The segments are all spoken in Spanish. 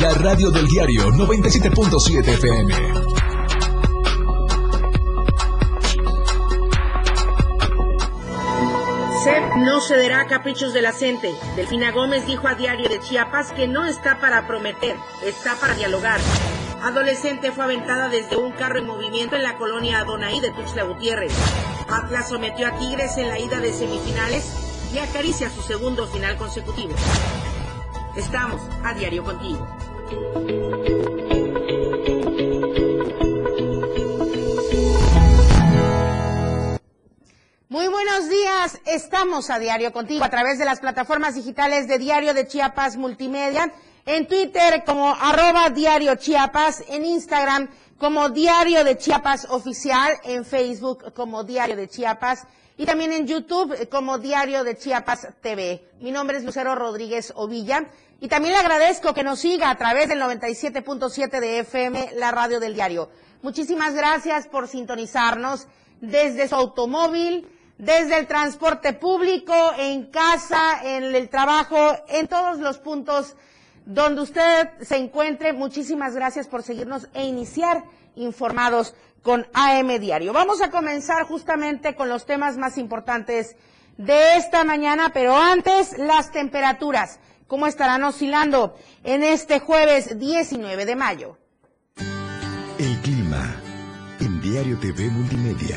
La radio del diario 97.7 FM. CEP no cederá a caprichos de la gente. Delfina Gómez dijo a Diario de Chiapas que no está para prometer, está para dialogar. Adolescente fue aventada desde un carro en movimiento en la colonia Adonai de Tuxtla Gutiérrez. Atlas sometió a Tigres en la ida de semifinales y acaricia su segundo final consecutivo. Estamos a diario contigo. Muy buenos días, estamos a diario contigo a través de las plataformas digitales de Diario de Chiapas Multimedia, en Twitter como arroba Diario Chiapas, en Instagram como Diario de Chiapas Oficial, en Facebook como Diario de Chiapas y también en YouTube como Diario de Chiapas TV. Mi nombre es Lucero Rodríguez Ovilla y también le agradezco que nos siga a través del 97.7 de FM, la radio del diario. Muchísimas gracias por sintonizarnos desde su automóvil, desde el transporte público, en casa, en el trabajo, en todos los puntos donde usted se encuentre. Muchísimas gracias por seguirnos e iniciar informados con AM Diario. Vamos a comenzar justamente con los temas más importantes de esta mañana, pero antes las temperaturas, cómo estarán oscilando en este jueves 19 de mayo. El clima en Diario TV Multimedia.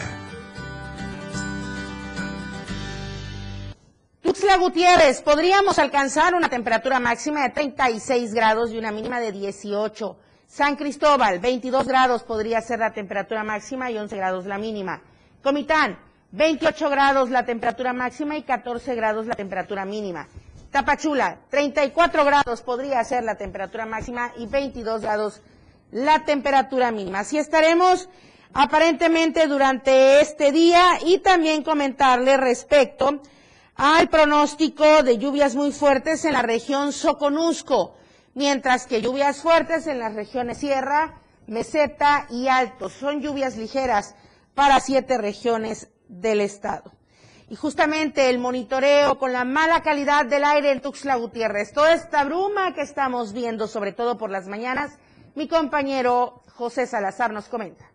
Tuxtla Gutiérrez, podríamos alcanzar una temperatura máxima de 36 grados y una mínima de 18. San Cristóbal, 22 grados podría ser la temperatura máxima y 11 grados la mínima. Comitán, 28 grados la temperatura máxima y 14 grados la temperatura mínima. Tapachula, 34 grados podría ser la temperatura máxima y 22 grados la temperatura mínima. Así estaremos aparentemente durante este día y también comentarle respecto hay pronóstico de lluvias muy fuertes en la región Soconusco, mientras que lluvias fuertes en las regiones Sierra, Meseta y Alto. Son lluvias ligeras para siete regiones del estado. Y justamente el monitoreo con la mala calidad del aire en Tuxtla Gutiérrez, toda esta bruma que estamos viendo, sobre todo por las mañanas, mi compañero José Salazar nos comenta.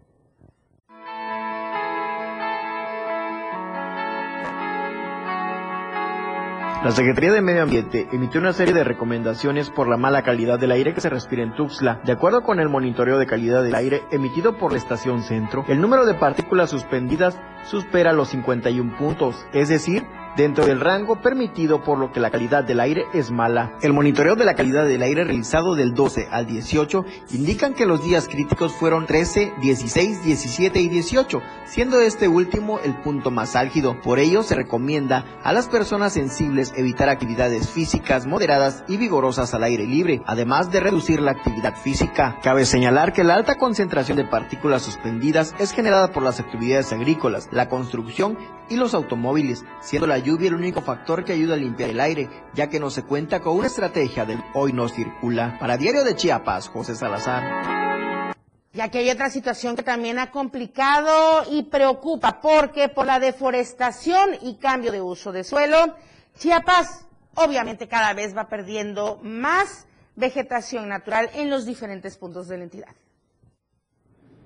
La Secretaría de Medio Ambiente emitió una serie de recomendaciones por la mala calidad del aire que se respira en Tuxtla. De acuerdo con el monitoreo de calidad del aire emitido por la estación Centro, el número de partículas suspendidas supera los 51 puntos, es decir, dentro del rango permitido por lo que la calidad del aire es mala. El monitoreo de la calidad del aire realizado del 12 al 18 indican que los días críticos fueron 13, 16, 17 y 18, siendo este último el punto más álgido. Por ello se recomienda a las personas sensibles evitar actividades físicas moderadas y vigorosas al aire libre, además de reducir la actividad física. Cabe señalar que la alta concentración de partículas suspendidas es generada por las actividades agrícolas, la construcción y los automóviles, siendo la lluvia el único factor que ayuda a limpiar el aire, ya que no se cuenta con una estrategia del hoy no circula. Para Diario de Chiapas, José Salazar. Ya que hay otra situación que también ha complicado y preocupa, porque por la deforestación y cambio de uso de suelo, Chiapas obviamente cada vez va perdiendo más vegetación natural en los diferentes puntos de la entidad.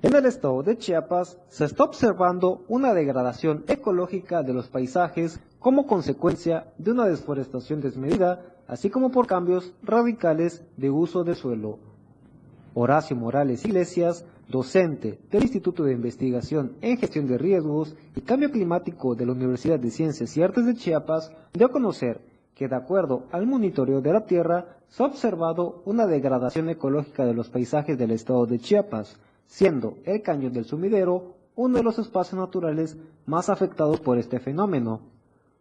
En el estado de Chiapas se está observando una degradación ecológica de los paisajes como consecuencia de una desforestación desmedida, así como por cambios radicales de uso de suelo. Horacio Morales Iglesias, docente del Instituto de Investigación en Gestión de Riesgos y Cambio Climático de la Universidad de Ciencias y Artes de Chiapas, dio a conocer que de acuerdo al monitoreo de la Tierra, se ha observado una degradación ecológica de los paisajes del estado de Chiapas, siendo el cañón del sumidero uno de los espacios naturales más afectados por este fenómeno.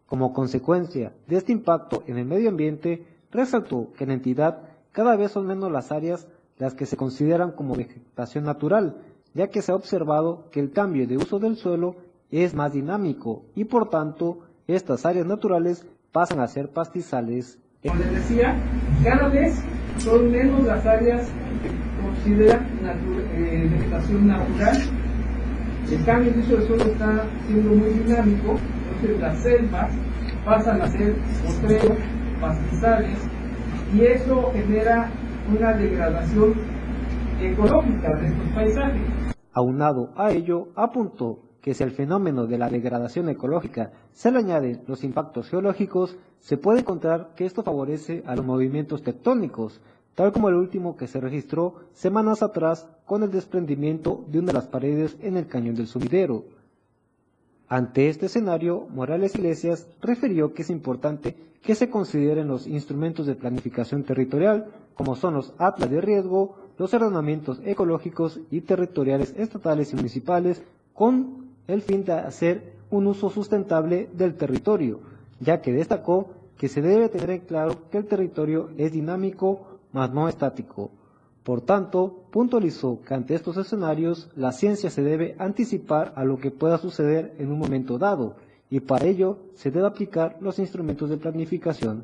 Como consecuencia de este impacto en el medio ambiente, resaltó que en la entidad cada vez son menos las áreas las que se consideran como vegetación natural, ya que se ha observado que el cambio de uso del suelo es más dinámico y por tanto estas áreas naturales pasan a ser pastizales. Como les decía, cada vez son menos las áreas considera eh, vegetación natural. El cambio de uso del suelo está siendo muy dinámico, entonces las selvas pasan a ser potreros, pastizales, y eso genera una degradación ecológica de estos paisajes. Aunado a ello, apuntó que si al fenómeno de la degradación ecológica se le añaden los impactos geológicos, se puede encontrar que esto favorece a los movimientos tectónicos, tal como el último que se registró semanas atrás con el desprendimiento de una de las paredes en el cañón del sumidero. Ante este escenario, Morales Iglesias refirió que es importante que se consideren los instrumentos de planificación territorial, como son los atlas de riesgo, los ordenamientos ecológicos y territoriales estatales y municipales, con el fin de hacer un uso sustentable del territorio, ya que destacó que se debe tener en claro que el territorio es dinámico, mas no estático. Por tanto, puntualizó que ante estos escenarios la ciencia se debe anticipar a lo que pueda suceder en un momento dado, y para ello se debe aplicar los instrumentos de planificación.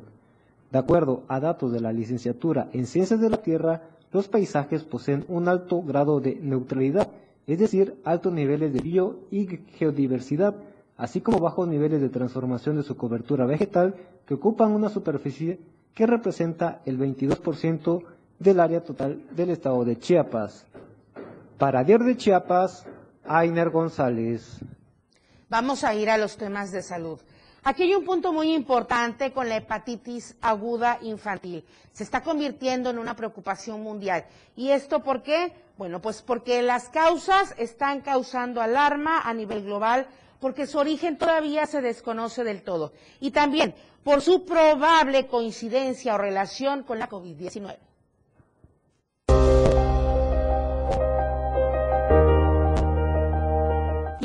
De acuerdo a datos de la licenciatura en Ciencias de la Tierra, los paisajes poseen un alto grado de neutralidad, es decir, altos niveles de bio y geodiversidad, así como bajos niveles de transformación de su cobertura vegetal, que ocupan una superficie que representa el 22% del área total del estado de Chiapas. Para Diario de Chiapas, Ainer González. Vamos a ir a los temas de salud. Aquí hay un punto muy importante con la hepatitis aguda infantil. Se está convirtiendo en una preocupación mundial. ¿Y esto por qué? Bueno, pues porque las causas están causando alarma a nivel global, porque su origen todavía se desconoce del todo. Y también por su probable coincidencia o relación con la COVID-19.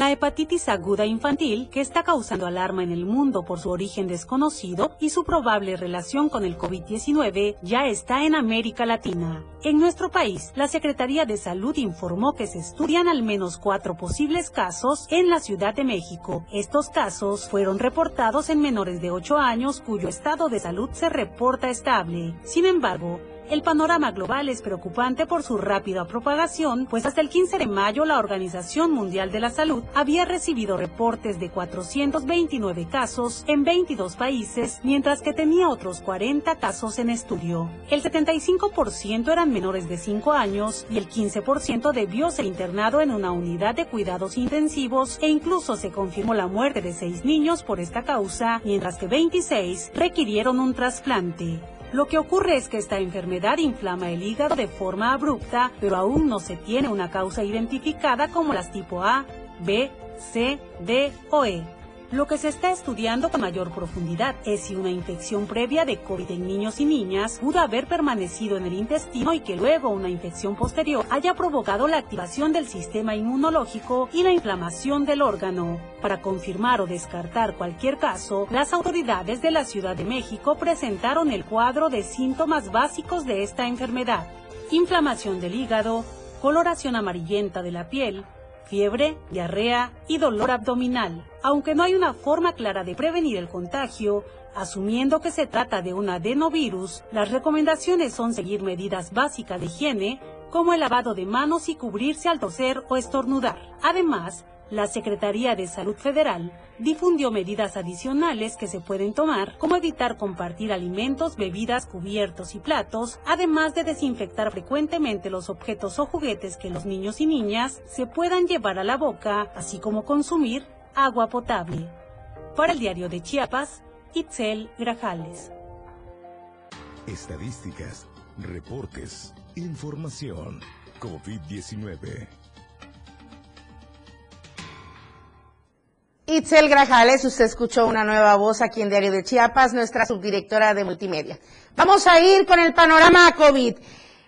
La hepatitis aguda infantil, que está causando alarma en el mundo por su origen desconocido y su probable relación con el COVID-19, ya está en América Latina. En nuestro país, la Secretaría de Salud informó que se estudian al menos cuatro posibles casos en la Ciudad de México. Estos casos fueron reportados en menores de 8 años cuyo estado de salud se reporta estable. Sin embargo, el panorama global es preocupante por su rápida propagación, pues hasta el 15 de mayo la Organización Mundial de la Salud había recibido reportes de 429 casos en 22 países, mientras que tenía otros 40 casos en estudio. El 75% eran menores de 5 años y el 15% debió ser internado en una unidad de cuidados intensivos e incluso se confirmó la muerte de 6 niños por esta causa, mientras que 26 requirieron un trasplante. Lo que ocurre es que esta enfermedad inflama el hígado de forma abrupta, pero aún no se tiene una causa identificada como las tipo A, B, C, D o E. Lo que se está estudiando con mayor profundidad es si una infección previa de COVID en niños y niñas pudo haber permanecido en el intestino y que luego una infección posterior haya provocado la activación del sistema inmunológico y la inflamación del órgano. Para confirmar o descartar cualquier caso, las autoridades de la Ciudad de México presentaron el cuadro de síntomas básicos de esta enfermedad. Inflamación del hígado, coloración amarillenta de la piel, fiebre, diarrea y dolor abdominal. Aunque no hay una forma clara de prevenir el contagio, asumiendo que se trata de un adenovirus, las recomendaciones son seguir medidas básicas de higiene, como el lavado de manos y cubrirse al toser o estornudar. Además, la Secretaría de Salud Federal difundió medidas adicionales que se pueden tomar, como evitar compartir alimentos, bebidas, cubiertos y platos, además de desinfectar frecuentemente los objetos o juguetes que los niños y niñas se puedan llevar a la boca, así como consumir agua potable. Para el diario de Chiapas, Itzel Grajales. Estadísticas, reportes, información. COVID-19. Itzel Grajales, usted escuchó una nueva voz aquí en Diario de Chiapas, nuestra subdirectora de multimedia. Vamos a ir con el panorama COVID.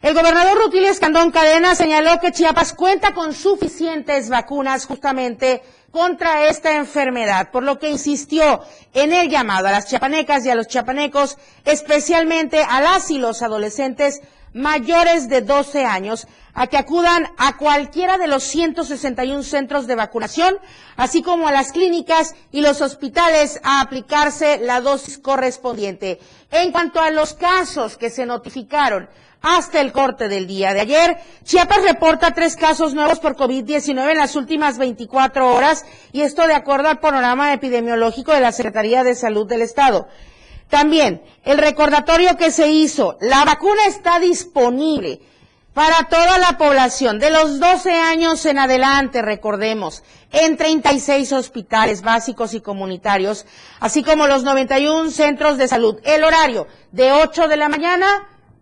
El gobernador Rutilio Escandón Cadena señaló que Chiapas cuenta con suficientes vacunas justamente contra esta enfermedad, por lo que insistió en el llamado a las chiapanecas y a los chiapanecos, especialmente a las y los adolescentes mayores de 12 años, a que acudan a cualquiera de los 161 centros de vacunación, así como a las clínicas y los hospitales a aplicarse la dosis correspondiente. En cuanto a los casos que se notificaron hasta el corte del día de ayer, Chiapas reporta tres casos nuevos por COVID-19 en las últimas 24 horas y esto de acuerdo al panorama epidemiológico de la Secretaría de Salud del Estado. También el recordatorio que se hizo, la vacuna está disponible para toda la población de los 12 años en adelante, recordemos, en 36 hospitales básicos y comunitarios, así como los 91 centros de salud. El horario de 8 de la mañana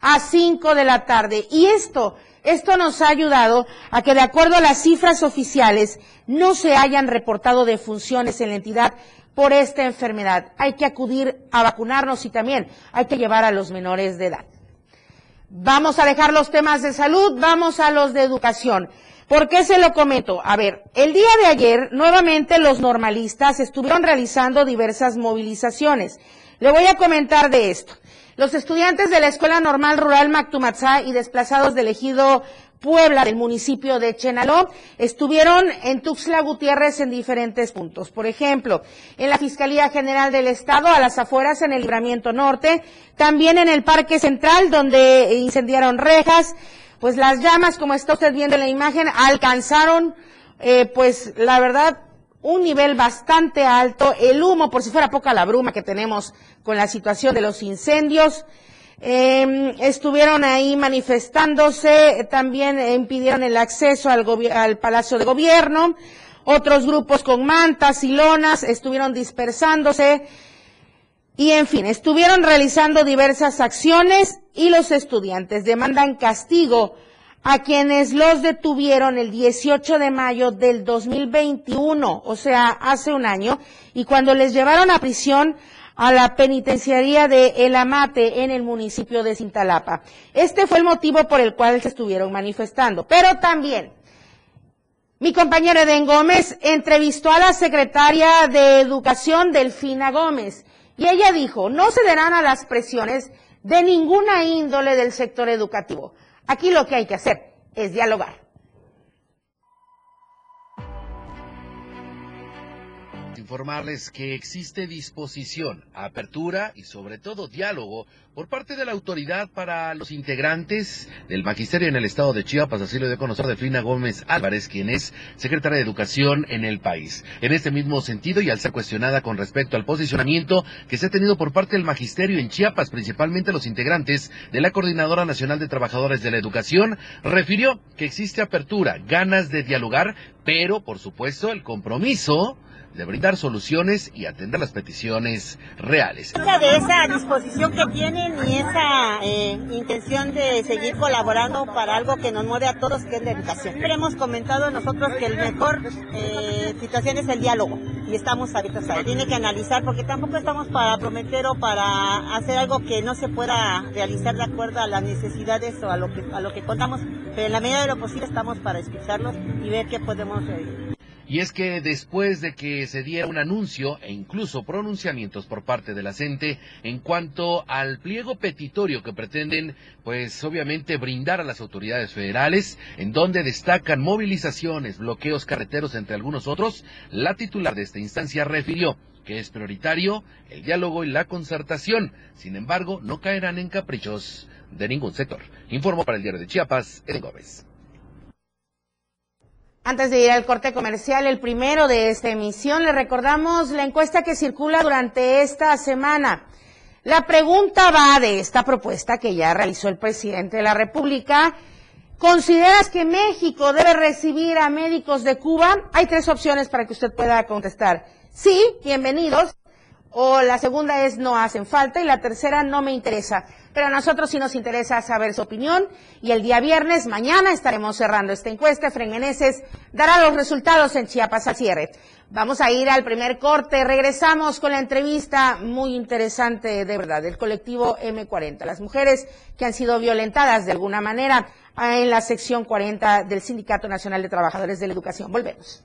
a 5 de la tarde. Y esto, esto nos ha ayudado a que de acuerdo a las cifras oficiales no se hayan reportado defunciones en la entidad por esta enfermedad. Hay que acudir a vacunarnos y también hay que llevar a los menores de edad. Vamos a dejar los temas de salud, vamos a los de educación. ¿Por qué se lo comento? A ver, el día de ayer nuevamente los normalistas estuvieron realizando diversas movilizaciones. Le voy a comentar de esto. Los estudiantes de la Escuela Normal Rural Mactumatzá y desplazados del ejido Puebla del municipio de Chenaló estuvieron en Tuxtla Gutiérrez en diferentes puntos. Por ejemplo, en la Fiscalía General del Estado, a las afueras en el Libramiento Norte, también en el Parque Central, donde incendiaron rejas. Pues las llamas, como está usted viendo en la imagen, alcanzaron, eh, pues la verdad, un nivel bastante alto. El humo, por si fuera poca la bruma que tenemos con la situación de los incendios. Eh, estuvieron ahí manifestándose, también impidieron el acceso al, al Palacio de Gobierno. Otros grupos con mantas y lonas estuvieron dispersándose. Y en fin, estuvieron realizando diversas acciones y los estudiantes demandan castigo a quienes los detuvieron el 18 de mayo del 2021, o sea, hace un año, y cuando les llevaron a prisión a la penitenciaría de El Amate en el municipio de Cintalapa. Este fue el motivo por el cual se estuvieron manifestando. Pero también, mi compañera Eden Gómez entrevistó a la secretaria de Educación, Delfina Gómez, y ella dijo, no cederán a las presiones de ninguna índole del sector educativo. Aquí lo que hay que hacer es dialogar. Informarles que existe disposición, apertura y sobre todo diálogo por parte de la autoridad para los integrantes del magisterio en el estado de Chiapas, así lo dio a conocer Delfina Gómez Álvarez, quien es secretaria de Educación en el país. En este mismo sentido, y al ser cuestionada con respecto al posicionamiento que se ha tenido por parte del magisterio en Chiapas, principalmente los integrantes de la Coordinadora Nacional de Trabajadores de la Educación, refirió que existe apertura, ganas de dialogar, pero por supuesto el compromiso de brindar soluciones y atender las peticiones reales. De esa disposición que tienen y esa eh, intención de seguir colaborando para algo que nos mueve a todos, que es la educación. Siempre hemos comentado nosotros que el mejor eh, situación es el diálogo y estamos abiertos a él. Tiene que analizar porque tampoco estamos para prometer o para hacer algo que no se pueda realizar de acuerdo a las necesidades o a lo que, a lo que contamos, pero en la medida de lo posible estamos para escucharlos y ver qué podemos eh, y es que después de que se diera un anuncio e incluso pronunciamientos por parte de la CENTE en cuanto al pliego petitorio que pretenden, pues obviamente brindar a las autoridades federales, en donde destacan movilizaciones, bloqueos carreteros, entre algunos otros, la titular de esta instancia refirió que es prioritario el diálogo y la concertación. Sin embargo, no caerán en caprichos de ningún sector. Informó para el diario de Chiapas, Eden Gómez. Antes de ir al corte comercial, el primero de esta emisión, le recordamos la encuesta que circula durante esta semana. La pregunta va de esta propuesta que ya realizó el presidente de la República. ¿Consideras que México debe recibir a médicos de Cuba? Hay tres opciones para que usted pueda contestar. Sí, bienvenidos. O la segunda es no hacen falta y la tercera no me interesa pero a nosotros sí nos interesa saber su opinión y el día viernes, mañana, estaremos cerrando esta encuesta. Frengeneses dará los resultados en Chiapas al cierre. Vamos a ir al primer corte. Regresamos con la entrevista muy interesante, de verdad, del colectivo M40. Las mujeres que han sido violentadas de alguna manera en la sección 40 del Sindicato Nacional de Trabajadores de la Educación. Volvemos.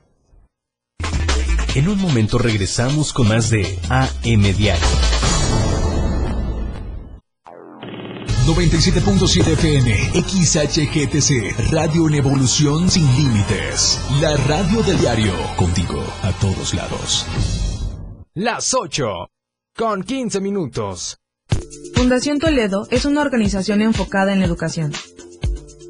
En un momento regresamos con más de AM Diario. 97.7 FM, XHGTC, Radio en Evolución Sin Límites. La radio del diario, contigo a todos lados. Las 8, con 15 minutos. Fundación Toledo es una organización enfocada en la educación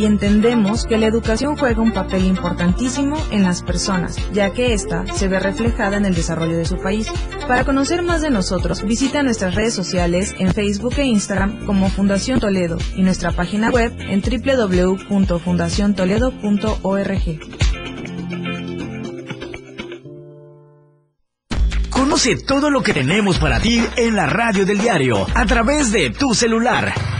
y entendemos que la educación juega un papel importantísimo en las personas, ya que ésta se ve reflejada en el desarrollo de su país. Para conocer más de nosotros, visita nuestras redes sociales en Facebook e Instagram como Fundación Toledo y nuestra página web en www.fundaciontoledo.org. Conoce todo lo que tenemos para ti en la radio del diario a través de tu celular.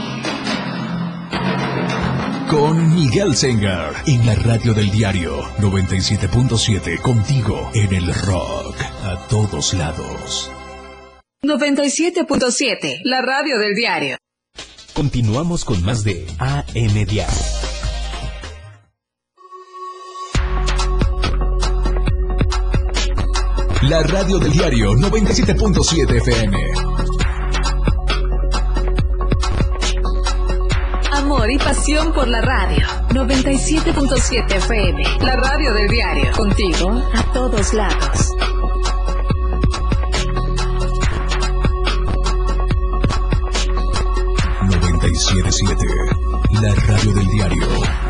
Miguel en la radio del diario 97.7 contigo en el rock a todos lados. 97.7, la radio del diario. Continuamos con más de AM Diario. La radio del diario 97.7 FM. Amor y pasión por la radio. 97.7 FM, la radio del diario. Contigo a todos lados. la radio del diario.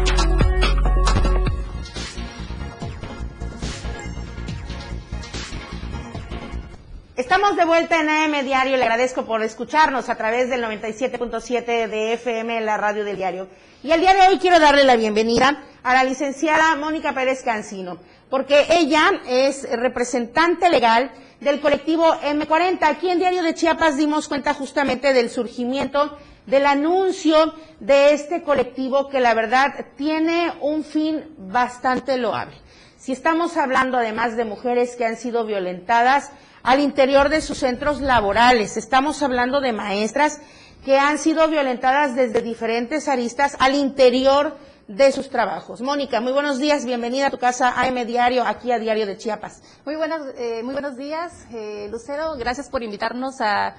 Estamos de vuelta en AM Diario. Le agradezco por escucharnos a través del 97.7 de FM, la radio del diario. Y el día de hoy quiero darle la bienvenida a la licenciada Mónica Pérez Cancino, porque ella es representante legal del colectivo M40. Aquí en Diario de Chiapas dimos cuenta justamente del surgimiento del anuncio de este colectivo que la verdad tiene un fin bastante loable. Si estamos hablando además de mujeres que han sido violentadas al interior de sus centros laborales, estamos hablando de maestras que han sido violentadas desde diferentes aristas al interior de sus trabajos. Mónica, muy buenos días, bienvenida a tu casa AM Diario, aquí a Diario de Chiapas. Muy buenos, eh, muy buenos días, eh, Lucero, gracias por invitarnos a,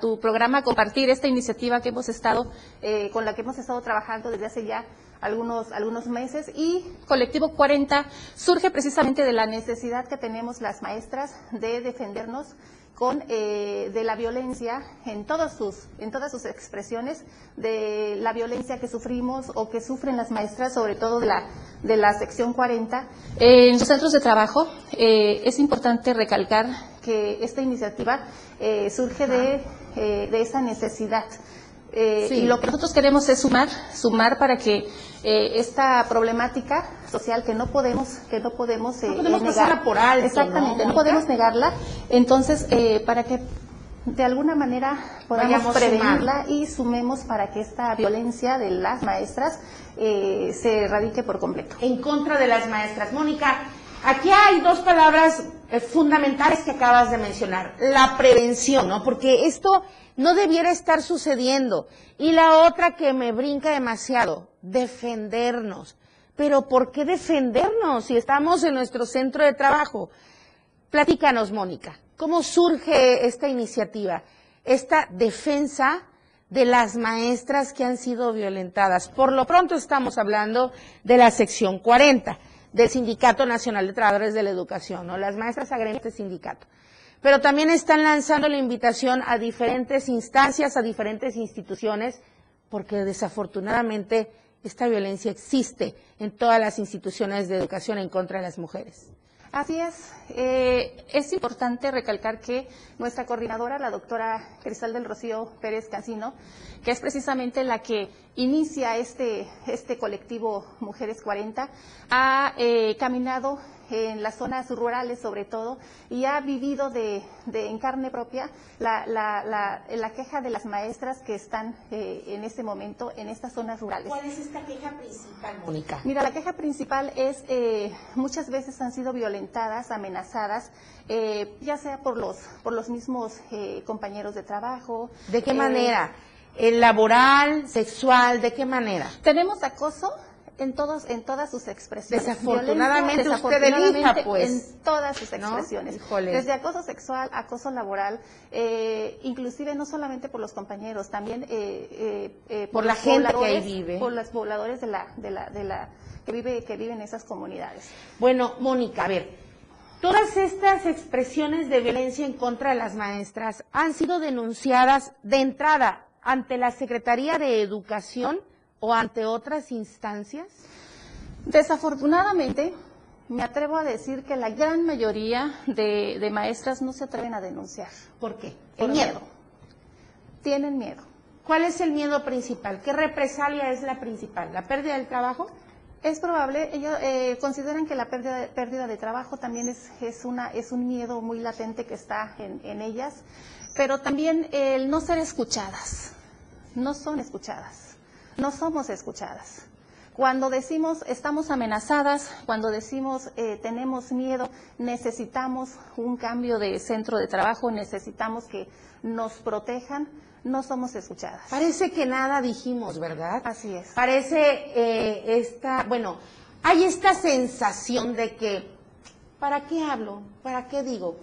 tu programa a compartir esta iniciativa que hemos estado, eh, con la que hemos estado trabajando desde hace ya algunos, algunos meses y Colectivo 40 surge precisamente de la necesidad que tenemos las maestras de defendernos con, eh, de la violencia en, todos sus, en todas sus expresiones, de la violencia que sufrimos o que sufren las maestras, sobre todo de la, de la sección 40. en sus centros de trabajo eh, es importante recalcar que esta iniciativa eh, surge de, eh, de esa necesidad eh, Y lo que nosotros queremos es sumar, sumar para que eh, esta problemática social que no podemos, que no podemos, eh, no podemos negar, por alto, exactamente, no, podemos negarla. Entonces, eh, para que de alguna manera podamos prevenirla y sumemos para que esta violencia de las maestras eh, se erradique por completo. En contra de las maestras. Mónica, aquí hay dos palabras eh, fundamentales que acabas de mencionar. La prevención, ¿no? Porque esto no debiera estar sucediendo. Y la otra que me brinca demasiado, defendernos. Pero ¿por qué defendernos si estamos en nuestro centro de trabajo? Platícanos, Mónica, ¿cómo surge esta iniciativa? Esta defensa de las maestras que han sido violentadas. Por lo pronto estamos hablando de la sección 40 del Sindicato Nacional de Trabajadores de la Educación, ¿no? Las maestras agremiadas este sindicato pero también están lanzando la invitación a diferentes instancias, a diferentes instituciones, porque desafortunadamente esta violencia existe en todas las instituciones de educación en contra de las mujeres. Así es. Eh, es importante recalcar que nuestra coordinadora, la doctora Cristal del Rocío Pérez Casino, que es precisamente la que inicia este, este colectivo Mujeres 40, ha eh, caminado en las zonas rurales sobre todo y ha vivido de, de en carne propia la, la, la, la, queja de las maestras que están eh, en este momento en estas zonas rurales. ¿Cuál es esta queja principal, Mónica? Mira, la queja principal es eh, muchas veces han sido violentadas, amenazadas, eh, ya sea por los, por los mismos eh, compañeros de trabajo. ¿De qué manera? ¿El laboral, sexual, de qué manera? Tenemos acoso en todos en todas sus expresiones. Desafortunadamente, usted elija, pues. En todas sus expresiones. Desde acoso sexual, acoso laboral, eh, inclusive no solamente por los compañeros, también eh, eh, por, la gente que ahí vive. Por los pobladores de la, de la, de la, que vive, que viven en esas comunidades. Bueno, Mónica, a ver, todas estas expresiones de violencia en contra de las maestras han sido denunciadas de entrada ante la Secretaría de Educación o ante otras instancias? Desafortunadamente, me atrevo a decir que la gran mayoría de, de maestras no se atreven a denunciar. ¿Por qué? Por miedo. Tienen miedo. ¿Cuál es el miedo principal? ¿Qué represalia es la principal? ¿La pérdida del trabajo? Es probable, ellos eh, consideran que la pérdida de, pérdida de trabajo también es, es, una, es un miedo muy latente que está en, en ellas, pero también el no ser escuchadas. No son escuchadas no somos escuchadas. Cuando decimos estamos amenazadas, cuando decimos eh, tenemos miedo, necesitamos un cambio de centro de trabajo, necesitamos que nos protejan, no somos escuchadas. Parece que nada dijimos, ¿verdad? Así es. Parece eh, esta, bueno, hay esta sensación de que, ¿para qué hablo? ¿Para qué digo?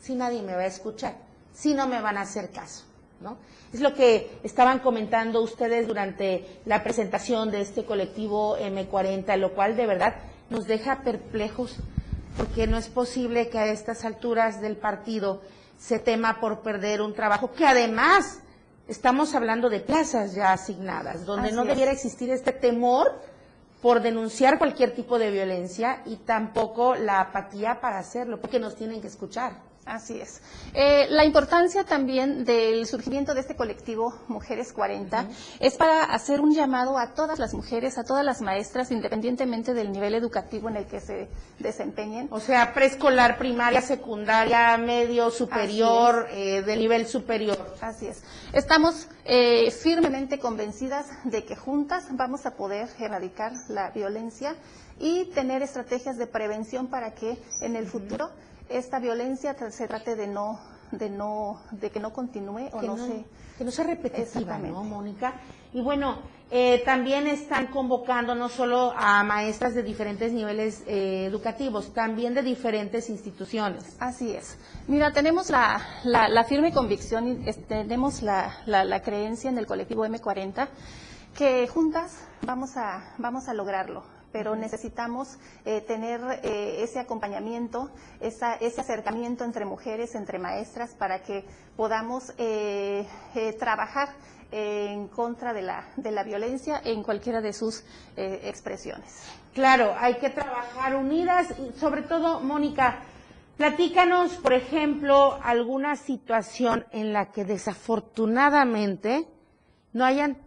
Si nadie me va a escuchar, si no me van a hacer caso, ¿no? Es lo que estaban comentando ustedes durante la presentación de este colectivo M40, lo cual de verdad nos deja perplejos, porque no es posible que a estas alturas del partido se tema por perder un trabajo que además estamos hablando de plazas ya asignadas, donde no debiera existir este temor por denunciar cualquier tipo de violencia y tampoco la apatía para hacerlo, porque nos tienen que escuchar. Así es. Eh, la importancia también del surgimiento de este colectivo Mujeres 40 es para hacer un llamado a todas las mujeres, a todas las maestras, independientemente del nivel educativo en el que se desempeñen. O sea, preescolar, primaria, secundaria, medio, superior, eh, de nivel superior. Así es. Estamos eh, firmemente convencidas de que juntas vamos a poder erradicar la violencia y tener estrategias de prevención para que en el futuro esta violencia se trate de no de no de que no continúe o no, se que no sea repetitiva, ¿no, Mónica? Y bueno, eh, también están convocando no solo a maestras de diferentes niveles eh, educativos, también de diferentes instituciones. Así es. Mira, tenemos la, la, firme convicción y tenemos la, la, creencia en el colectivo M40 que juntas vamos a, vamos a lograrlo pero necesitamos eh, tener eh, ese acompañamiento, ese acercamiento entre mujeres, entre maestras, para que podamos eh, trabajar en contra de la, de la violencia en cualquiera de sus expresiones. Claro, hay que trabajar unidas y sobre todo, Mónica, platícanos, por ejemplo, alguna situación en la que desafortunadamente no hayan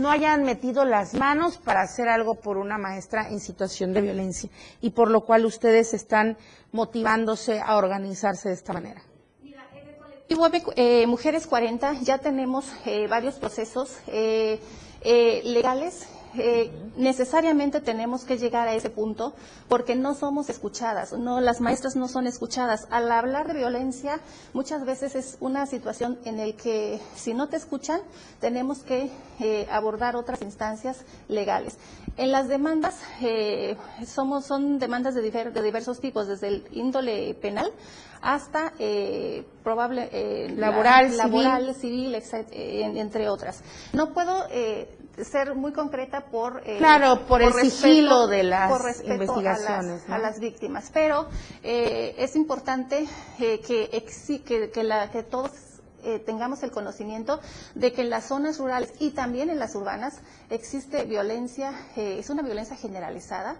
no hayan metido las manos para hacer algo por una maestra en situación de violencia y por lo cual ustedes están motivándose a organizarse de esta manera. Eh, Mujeres 40 ya tenemos eh, varios procesos eh, legales eh, necesariamente tenemos que llegar a ese punto porque no somos escuchadas, no las maestras no son escuchadas. Al hablar de violencia, muchas veces es una situación en la que si no te escuchan, tenemos que eh, abordar otras instancias legales. En las demandas eh, somos son demandas de, de, diversos tipos, desde el índole penal hasta probable laboral, laboral, civil, entre otras. No puedo ser muy concreta por eh, claro por, el sigilo de las investigaciones a las, víctimas. Pero eh, es importante eh, que, que, la, que todos tengamos el conocimiento de que en las zonas rurales y también en las urbanas existe violencia es una violencia generalizada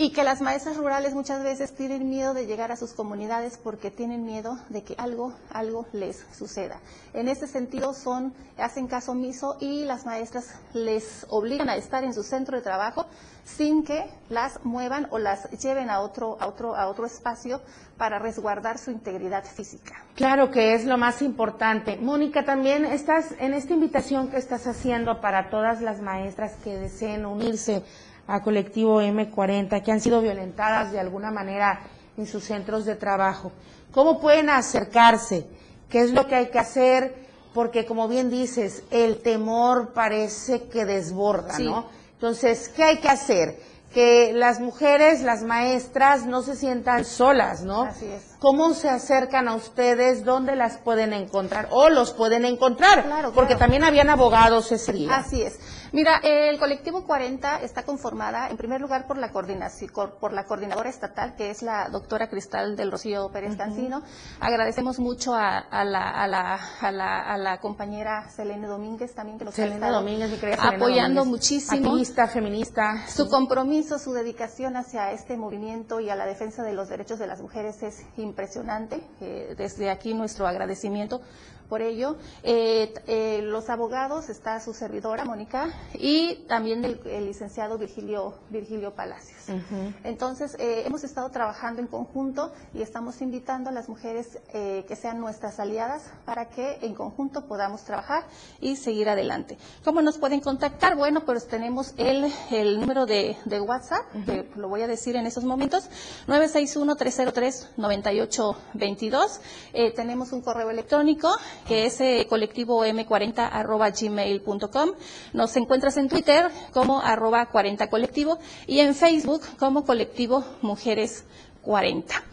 y que las maestras rurales muchas veces tienen miedo de llegar a sus comunidades porque tienen miedo de que algo, algo les suceda. En este sentido son, hacen caso omiso y las maestras les obligan a estar en su centro de trabajo sin que las muevan o las lleven a otro, a otro, a otro espacio para resguardar su integridad física. Claro que es lo más importante. Mónica, también estás en esta invitación que estás haciendo para todas las maestras que deseen unirse a colectivo M40, que han sido violentadas de alguna manera en sus centros de trabajo. ¿Cómo pueden acercarse? ¿Qué es lo que hay que hacer? Porque como bien dices, el temor parece que desborda, ¿no? Entonces, ¿qué hay que hacer? Que las mujeres, las maestras, no se sientan solas, ¿no? Así es. ¿Cómo se acercan a ustedes? ¿Dónde las pueden encontrar? O los pueden encontrar. Claro, Porque claro. también habían abogados ese día. Así es. Mira, el colectivo 40 está conformada en primer lugar por la coordinación, por la coordinadora estatal, que es la doctora Cristal del Rocío Pérez Cancino. Agradecemos mucho a, a la, a, la, a, la, a la compañera Selene Domínguez también que nos ha Selena estado Domínguez, mi querida Selena apoyando Domínguez. muchísimo. Activista, feminista. Su compromiso, su dedicación hacia este movimiento y a la defensa de los derechos de las mujeres es impresionante. Eh, desde aquí nuestro agradecimiento por ello. Eh, eh, los abogados, está su servidora, Mónica, y también el, el licenciado Virgilio, Virgilio Palacios. Entonces, eh, hemos estado trabajando en conjunto y estamos invitando a las mujeres eh, que sean nuestras aliadas para que en conjunto podamos trabajar y seguir adelante. ¿Cómo nos pueden contactar? Bueno, pues tenemos el, el número de, de WhatsApp, que lo voy a decir en esos momentos, 961-303-9822. Eh, tenemos un correo electrónico que es eh, colectivo m40 arroba gmail.com. Nos encuentras en Twitter como arroba 40 colectivo y en Facebook como colectivo Mujeres 40.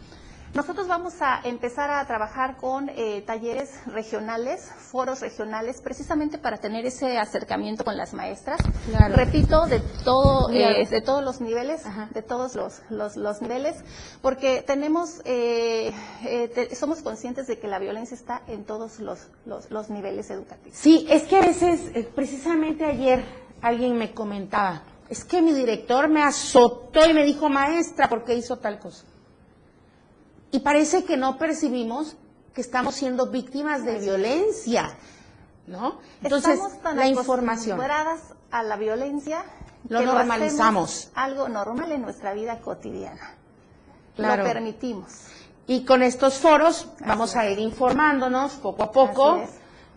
Nosotros vamos a empezar a trabajar con eh, talleres regionales, foros regionales, precisamente para tener ese acercamiento con las maestras. Claro. Repito, de todo, eh, de todos los niveles, de todos los, los, los niveles, porque tenemos, eh, eh, te- somos conscientes de que la violencia está en todos los, los, los niveles educativos. Sí, es que a veces, eh, precisamente ayer alguien me comentaba, es que mi director me azotó y me dijo, maestra, ¿por qué hizo tal cosa? Y parece que no percibimos que estamos siendo víctimas de violencia, ¿no? Entonces, Estamos tan la información. acostumbradas a la violencia Lo que normalizamos. algo normal en nuestra vida cotidiana. Claro. Lo permitimos. Y con estos foros vamos a ir informándonos poco a poco,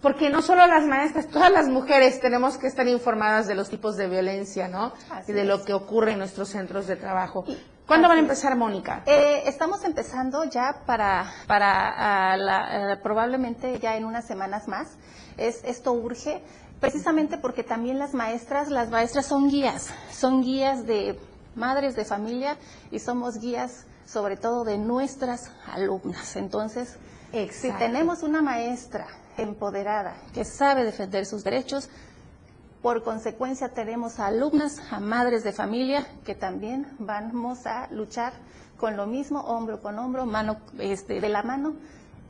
porque no solo las maestras, todas las mujeres tenemos que estar informadas de los tipos de violencia, ¿no? Así y de es. lo que ocurre en nuestros centros de trabajo. ¿Cuándo van a empezar, Mónica? Eh, estamos empezando ya para, para ah, la- eh, probablemente ya en unas semanas más. Es, esto urge precisamente porque también las maestras, las maestras son guías, son guías de madres de familia y somos guías sobre todo de nuestras alumnas. Entonces, si tenemos una maestra empoderada que sabe defender sus derechos, por consecuencia tenemos a alumnas, a madres de familia que también vamos a luchar con lo mismo, hombro con hombro, mano este, de la mano,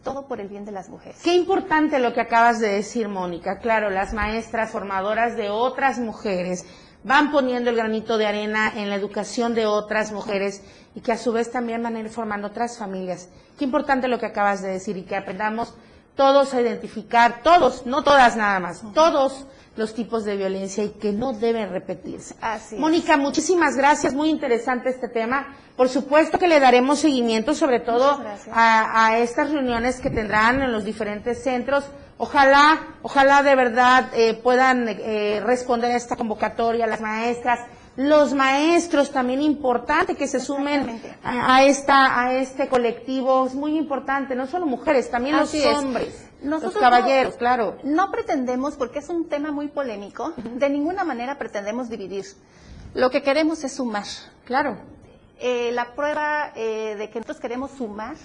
todo por el bien de las mujeres. Qué importante lo que acabas de decir, Mónica. Claro, las maestras formadoras de otras mujeres van poniendo el granito de arena en la educación de otras mujeres y que a su vez también van a ir formando otras familias. Qué importante lo que acabas de decir y que aprendamos todos a identificar, todos, no todas nada más, todos los tipos de violencia y que no deben repetirse. Así. Mónica, muchísimas gracias, muy interesante este tema. Por supuesto que le daremos seguimiento, sobre todo a, a estas reuniones que tendrán en los diferentes centros. Ojalá, ojalá de verdad eh, puedan eh, responder a esta convocatoria las maestras, los maestros también importante que se sumen a, a esta a este colectivo es muy importante, no solo mujeres, también Así los es. Nosotros los caballeros, no- claro. No pretendemos, porque es un tema muy polémico, de ninguna manera pretendemos dividir. Lo que queremos es sumar. Claro. Eh, la prueba eh, de que nosotros queremos sumar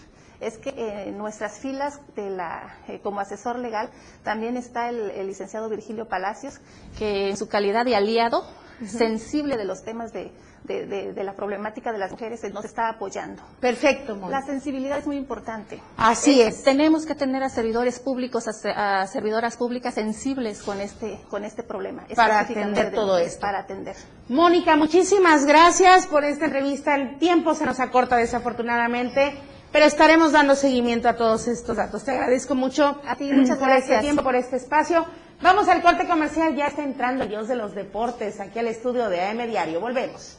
es que eh, en nuestras filas de la, eh, como asesor legal también está el, el licenciado Virgilio Palacios, que en su calidad de aliado sensible de los temas de, de, de, la problemática de las mujeres nos está apoyando. Perfecto. La sensibilidad es muy importante. Así es. Tenemos que tener a servidores públicos, a, servidoras públicas sensibles con este, con este problema. Para atender todo esto. Para atender. Mónica, muchísimas gracias por esta entrevista. El tiempo se nos acorta desafortunadamente pero estaremos dando seguimiento a todos estos datos. Te agradezco mucho a ti, muchas por gracias. este tiempo, por este espacio. Vamos al corte comercial, ya está entrando Dios de los Deportes aquí al estudio de AM Diario. Volvemos.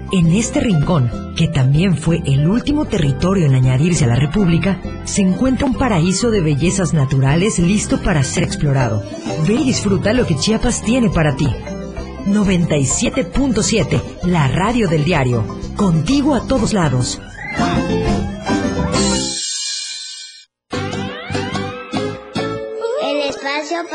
en este rincón, que también fue el último territorio en añadirse a la República, se encuentra un paraíso de bellezas naturales listo para ser explorado. Ve y disfruta lo que Chiapas tiene para ti. 97.7, la radio del diario. Contigo a todos lados.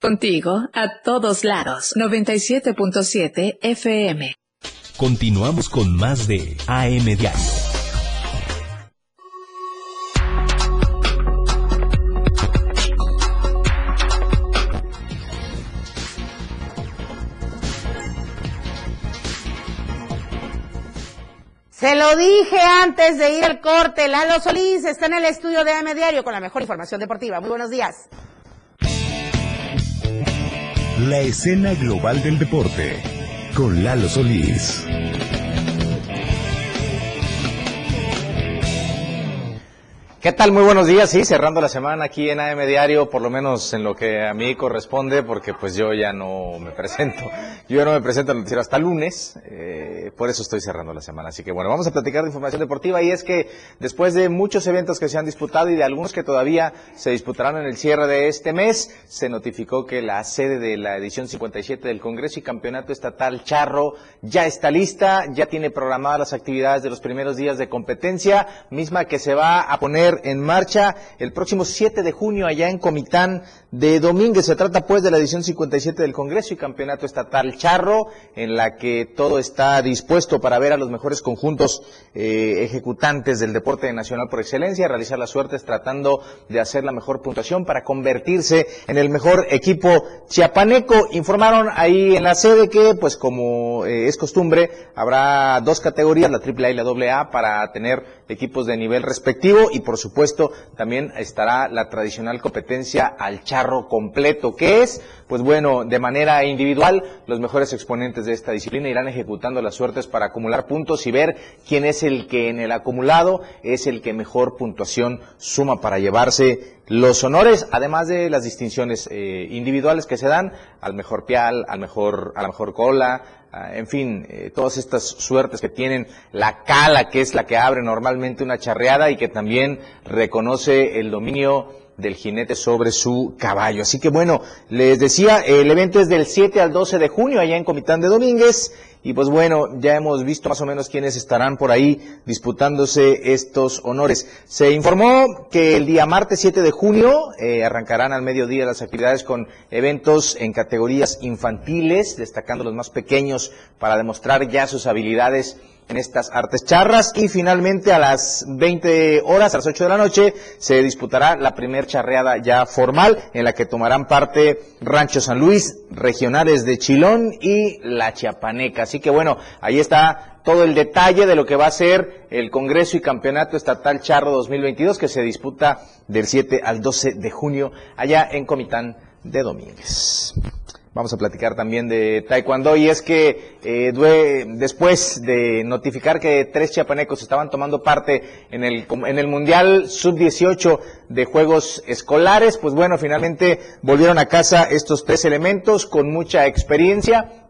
Contigo a todos lados. 97.7 FM. Continuamos con más de AM Diario. Se lo dije antes de ir al corte. Lalo Solís está en el estudio de AM Diario con la mejor información deportiva. Muy buenos días. La escena global del deporte con Lalo Solís. ¿Qué tal? Muy buenos días. Sí, cerrando la semana aquí en AM Diario, por lo menos en lo que a mí corresponde, porque pues yo ya no me presento. Yo ya no me presento noticiero hasta lunes, eh, por eso estoy cerrando la semana. Así que bueno, vamos a platicar de información deportiva y es que después de muchos eventos que se han disputado y de algunos que todavía se disputarán en el cierre de este mes, se notificó que la sede de la edición 57 del Congreso y Campeonato Estatal Charro ya está lista, ya tiene programadas las actividades de los primeros días de competencia, misma que se va a poner en marcha el próximo 7 de junio allá en Comitán de Domínguez. Se trata pues de la edición 57 del Congreso y Campeonato Estatal Charro, en la que todo está dispuesto para ver a los mejores conjuntos eh, ejecutantes del deporte nacional por excelencia, realizar las suertes tratando de hacer la mejor puntuación para convertirse en el mejor equipo chiapaneco. Informaron ahí en la sede que, pues como eh, es costumbre, habrá dos categorías, la AAA y la AA, para tener equipos de nivel respectivo y por supuesto, también estará la tradicional competencia al charro completo, que es, pues bueno, de manera individual, los mejores exponentes de esta disciplina irán ejecutando las suertes para acumular puntos y ver quién es el que en el acumulado es el que mejor puntuación suma para llevarse los honores, además de las distinciones eh, individuales que se dan al mejor pial, al mejor, a la mejor cola, en fin, eh, todas estas suertes que tienen la cala, que es la que abre normalmente una charreada y que también reconoce el dominio del jinete sobre su caballo. Así que bueno, les decía, el evento es del 7 al 12 de junio allá en Comitán de Domínguez. Y pues bueno, ya hemos visto más o menos quiénes estarán por ahí disputándose estos honores. Se informó que el día martes 7 de junio eh, arrancarán al mediodía las actividades con eventos en categorías infantiles, destacando los más pequeños para demostrar ya sus habilidades en estas artes charras y finalmente a las 20 horas, a las 8 de la noche, se disputará la primer charreada ya formal en la que tomarán parte Rancho San Luis, Regionales de Chilón y La Chiapaneca. Así que bueno, ahí está todo el detalle de lo que va a ser el Congreso y Campeonato Estatal Charro 2022 que se disputa del 7 al 12 de junio allá en Comitán de Domínguez. Vamos a platicar también de Taekwondo y es que eh, después de notificar que tres chiapanecos estaban tomando parte en el, en el Mundial Sub-18 de Juegos Escolares, pues bueno, finalmente volvieron a casa estos tres elementos con mucha experiencia.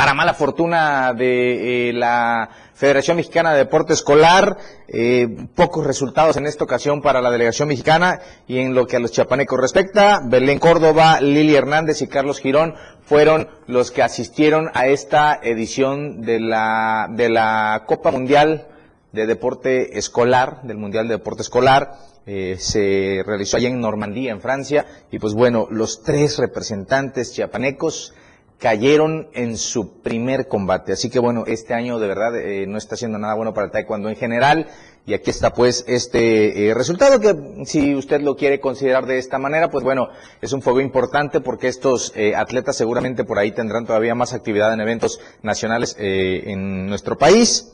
Para mala fortuna de eh, la Federación Mexicana de Deporte Escolar, eh, pocos resultados en esta ocasión para la delegación mexicana y en lo que a los chapanecos respecta, Belén Córdoba, Lili Hernández y Carlos Girón fueron los que asistieron a esta edición de la, de la Copa Mundial de Deporte Escolar, del Mundial de Deporte Escolar. Eh, se realizó allá en Normandía, en Francia, y pues bueno, los tres representantes chiapanecos cayeron en su primer combate. Así que bueno, este año de verdad eh, no está siendo nada bueno para el taekwondo en general. Y aquí está pues este eh, resultado que si usted lo quiere considerar de esta manera, pues bueno, es un fuego importante porque estos eh, atletas seguramente por ahí tendrán todavía más actividad en eventos nacionales en nuestro país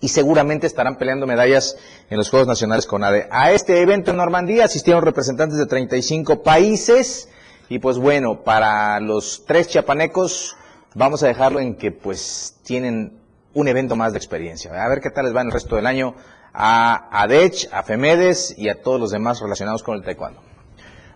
y seguramente estarán peleando medallas en los Juegos Nacionales con ADE. A este evento en Normandía asistieron representantes de 35 países y pues bueno, para los tres chiapanecos, vamos a dejarlo en que pues tienen un evento más de experiencia. A ver qué tal les va en el resto del año a ADECH, a FEMEDES y a todos los demás relacionados con el taekwondo.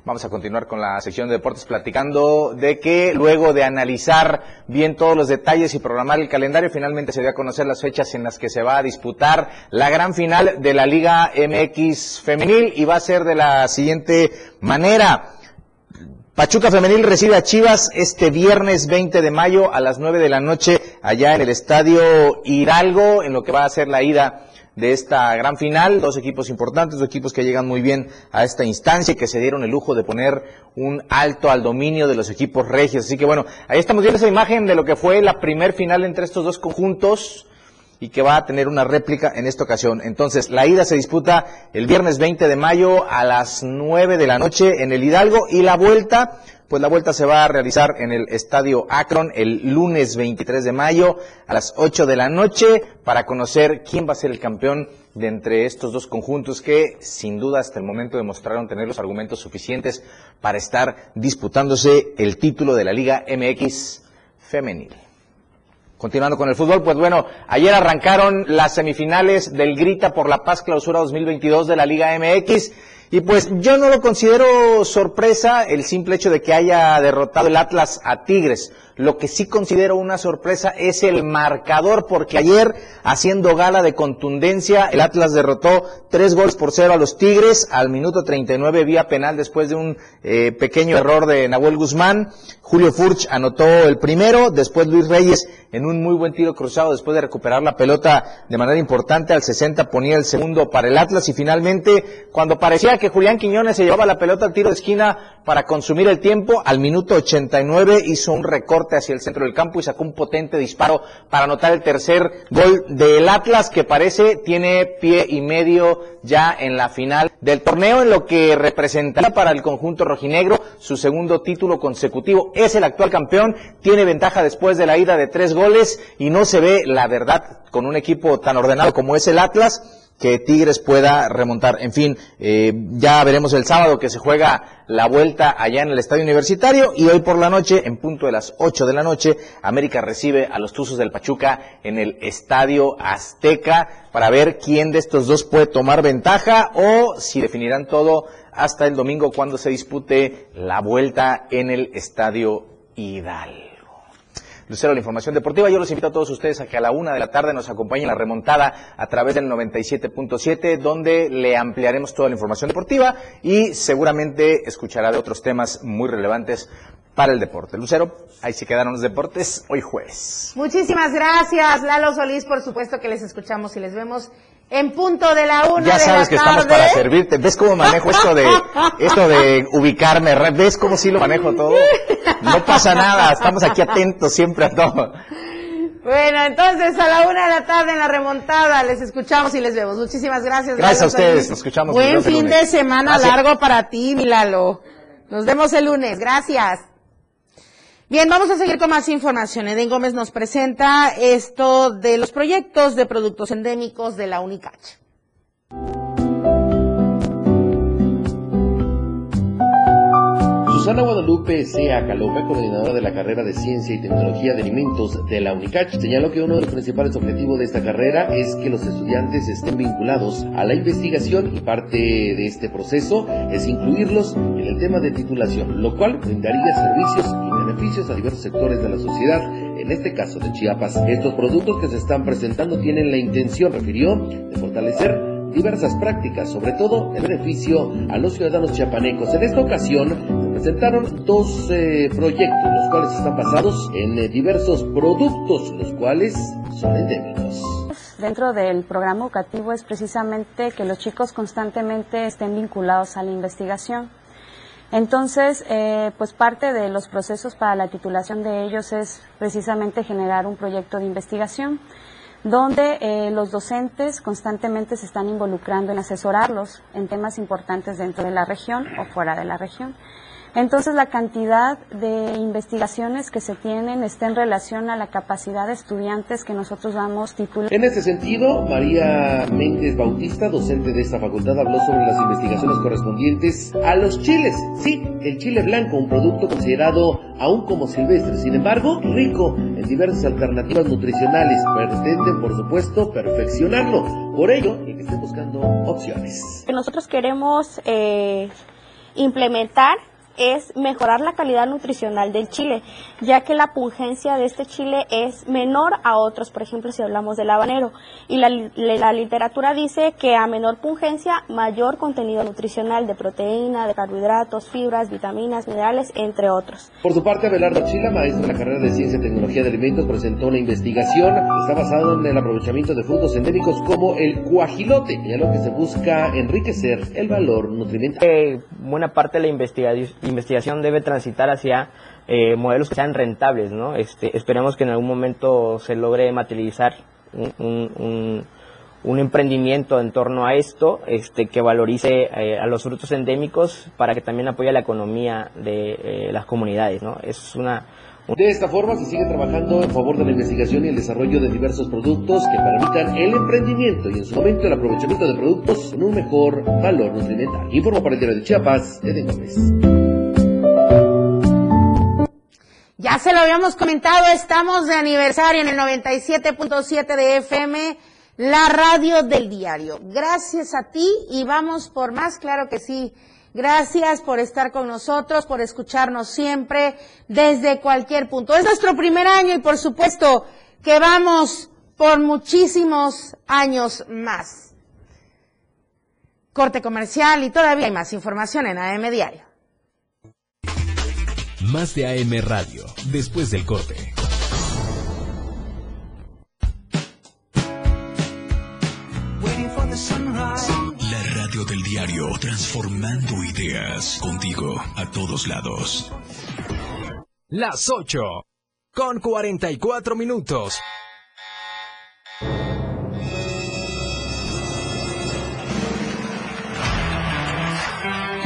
Vamos a continuar con la sección de deportes platicando de que luego de analizar bien todos los detalles y programar el calendario, finalmente se dio a conocer las fechas en las que se va a disputar la gran final de la Liga MX femenil y va a ser de la siguiente manera. Pachuca Femenil recibe a Chivas este viernes 20 de mayo a las 9 de la noche allá en el Estadio Hidalgo, en lo que va a ser la ida de esta gran final. Dos equipos importantes, dos equipos que llegan muy bien a esta instancia y que se dieron el lujo de poner un alto al dominio de los equipos regios. Así que bueno, ahí estamos viendo esa imagen de lo que fue la primer final entre estos dos conjuntos y que va a tener una réplica en esta ocasión. Entonces, la ida se disputa el viernes 20 de mayo a las 9 de la noche en el Hidalgo y la vuelta, pues la vuelta se va a realizar en el Estadio Akron el lunes 23 de mayo a las 8 de la noche para conocer quién va a ser el campeón de entre estos dos conjuntos que sin duda hasta el momento demostraron tener los argumentos suficientes para estar disputándose el título de la Liga MX femenil. Continuando con el fútbol, pues bueno, ayer arrancaron las semifinales del Grita por la Paz Clausura 2022 de la Liga MX. Y pues yo no lo considero sorpresa el simple hecho de que haya derrotado el Atlas a Tigres. Lo que sí considero una sorpresa es el marcador, porque ayer, haciendo gala de contundencia, el Atlas derrotó tres goles por cero a los Tigres al minuto 39 vía penal después de un eh, pequeño error de Nahuel Guzmán. Julio Furch anotó el primero, después Luis Reyes en un muy buen tiro cruzado después de recuperar la pelota de manera importante al 60 ponía el segundo para el Atlas y finalmente cuando parecía que Julián Quiñones se llevaba la pelota al tiro de esquina para consumir el tiempo, al minuto 89 hizo un recorte hacia el centro del campo y sacó un potente disparo para anotar el tercer gol del Atlas que parece tiene pie y medio ya en la final del torneo en lo que representaría para el conjunto rojinegro su segundo título consecutivo. Es el actual campeón, tiene ventaja después de la ida de tres goles y no se ve, la verdad, con un equipo tan ordenado como es el Atlas, que Tigres pueda remontar. En fin, eh, ya veremos el sábado que se juega la vuelta allá en el Estadio Universitario y hoy por la noche, en punto de las 8 de la noche, América recibe a los Tuzos del Pachuca en el Estadio Azteca para ver quién de estos dos puede tomar ventaja o si definirán todo hasta el domingo cuando se dispute la vuelta en el Estadio Hidalgo. Lucero, la información deportiva. Yo los invito a todos ustedes a que a la una de la tarde nos acompañen la remontada a través del 97.7, donde le ampliaremos toda la información deportiva y seguramente escuchará de otros temas muy relevantes para el deporte. Lucero, ahí se quedaron los deportes hoy jueves. Muchísimas gracias, Lalo Solís. Por supuesto que les escuchamos y les vemos en punto de la una Ya de sabes la que estamos para servirte. ¿Ves cómo manejo esto de esto de ubicarme? ¿Ves cómo sí lo manejo todo? No pasa nada, estamos aquí atentos siempre a todo. Bueno, entonces a la una de la tarde en la remontada les escuchamos y les vemos. Muchísimas gracias. Gracias a ustedes, nos escuchamos. Buen fin lunes. de semana Gracias. largo para ti, mi Lalo. Nos vemos el lunes. Gracias. Bien, vamos a seguir con más información. Eden Gómez nos presenta esto de los proyectos de productos endémicos de la UNICACH. Susana Guadalupe Sea Calope, coordinadora de la carrera de Ciencia y Tecnología de Alimentos de la UNICACH, señaló que uno de los principales objetivos de esta carrera es que los estudiantes estén vinculados a la investigación y parte de este proceso es incluirlos en el tema de titulación, lo cual brindaría servicios y beneficios a diversos sectores de la sociedad, en este caso de Chiapas. Estos productos que se están presentando tienen la intención, refirió, de fortalecer diversas prácticas, sobre todo en beneficio a los ciudadanos chiapanecos. En esta ocasión presentaron dos eh, proyectos, los cuales están basados en eh, diversos productos, los cuales son endémicos. Dentro del programa educativo es precisamente que los chicos constantemente estén vinculados a la investigación. Entonces, eh, pues parte de los procesos para la titulación de ellos es precisamente generar un proyecto de investigación donde los docentes constantemente se están involucrando en asesorarlos en temas importantes dentro de la región o fuera de la región. Entonces, la cantidad de investigaciones que se tienen está en relación a la capacidad de estudiantes que nosotros vamos titulando. En este sentido, María Méndez Bautista, docente de esta facultad, habló sobre las investigaciones correspondientes a los chiles. Sí, el chile blanco, un producto considerado aún como silvestre, sin embargo, rico en diversas alternativas nutricionales. Pretenden, por supuesto, perfeccionarlo. Por ello, hay que estar buscando opciones. que nosotros queremos eh, implementar es mejorar la calidad nutricional del chile, ya que la pungencia de este chile es menor a otros, por ejemplo, si hablamos del habanero. Y la, li- la literatura dice que a menor pungencia, mayor contenido nutricional de proteína, de carbohidratos, fibras, vitaminas, minerales, entre otros. Por su parte, Abelardo Chila, maestro de la carrera de Ciencia y Tecnología de Alimentos, presentó una investigación que está basada en el aprovechamiento de frutos endémicos como el cuajilote, y a lo que se busca enriquecer el valor nutrimental. Eh, buena parte de la investiga- investigación debe transitar hacia eh, modelos que sean rentables, ¿no? Este, esperemos que en algún momento se logre materializar un, emprendimiento en torno a esto, este, que valorice eh, a los frutos endémicos para que también apoye la economía de eh, las comunidades, ¿no? Es una De esta forma se sigue trabajando en favor de la investigación y el desarrollo de diversos productos que permitan el emprendimiento y en su momento el aprovechamiento de productos con un mejor valor nutrimental. Informo para el diario de Chiapas, Eden Gómez. Ya se lo habíamos comentado, estamos de aniversario en el 97.7 de FM, la radio del diario. Gracias a ti y vamos por más, claro que sí. Gracias por estar con nosotros, por escucharnos siempre desde cualquier punto. Es nuestro primer año y por supuesto que vamos por muchísimos años más. Corte comercial y todavía hay más información en AM Diario. Más de AM Radio, después del corte. La radio del diario, transformando ideas contigo a todos lados. Las 8 con 44 minutos.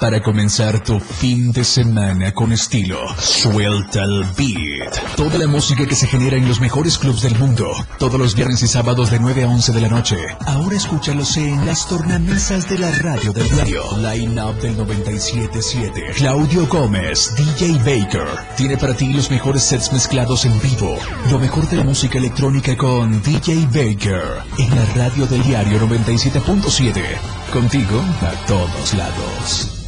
Para comenzar tu fin de semana con estilo, suelta el beat. Toda la música que se genera en los mejores clubs del mundo. Todos los viernes y sábados de 9 a 11 de la noche. Ahora escúchalos en las tornamesas de la radio del diario. Line Up del 97.7. Claudio Gómez, DJ Baker. Tiene para ti los mejores sets mezclados en vivo. Lo mejor de la música electrónica con DJ Baker. En la radio del diario 97.7. Contigo a todos lados.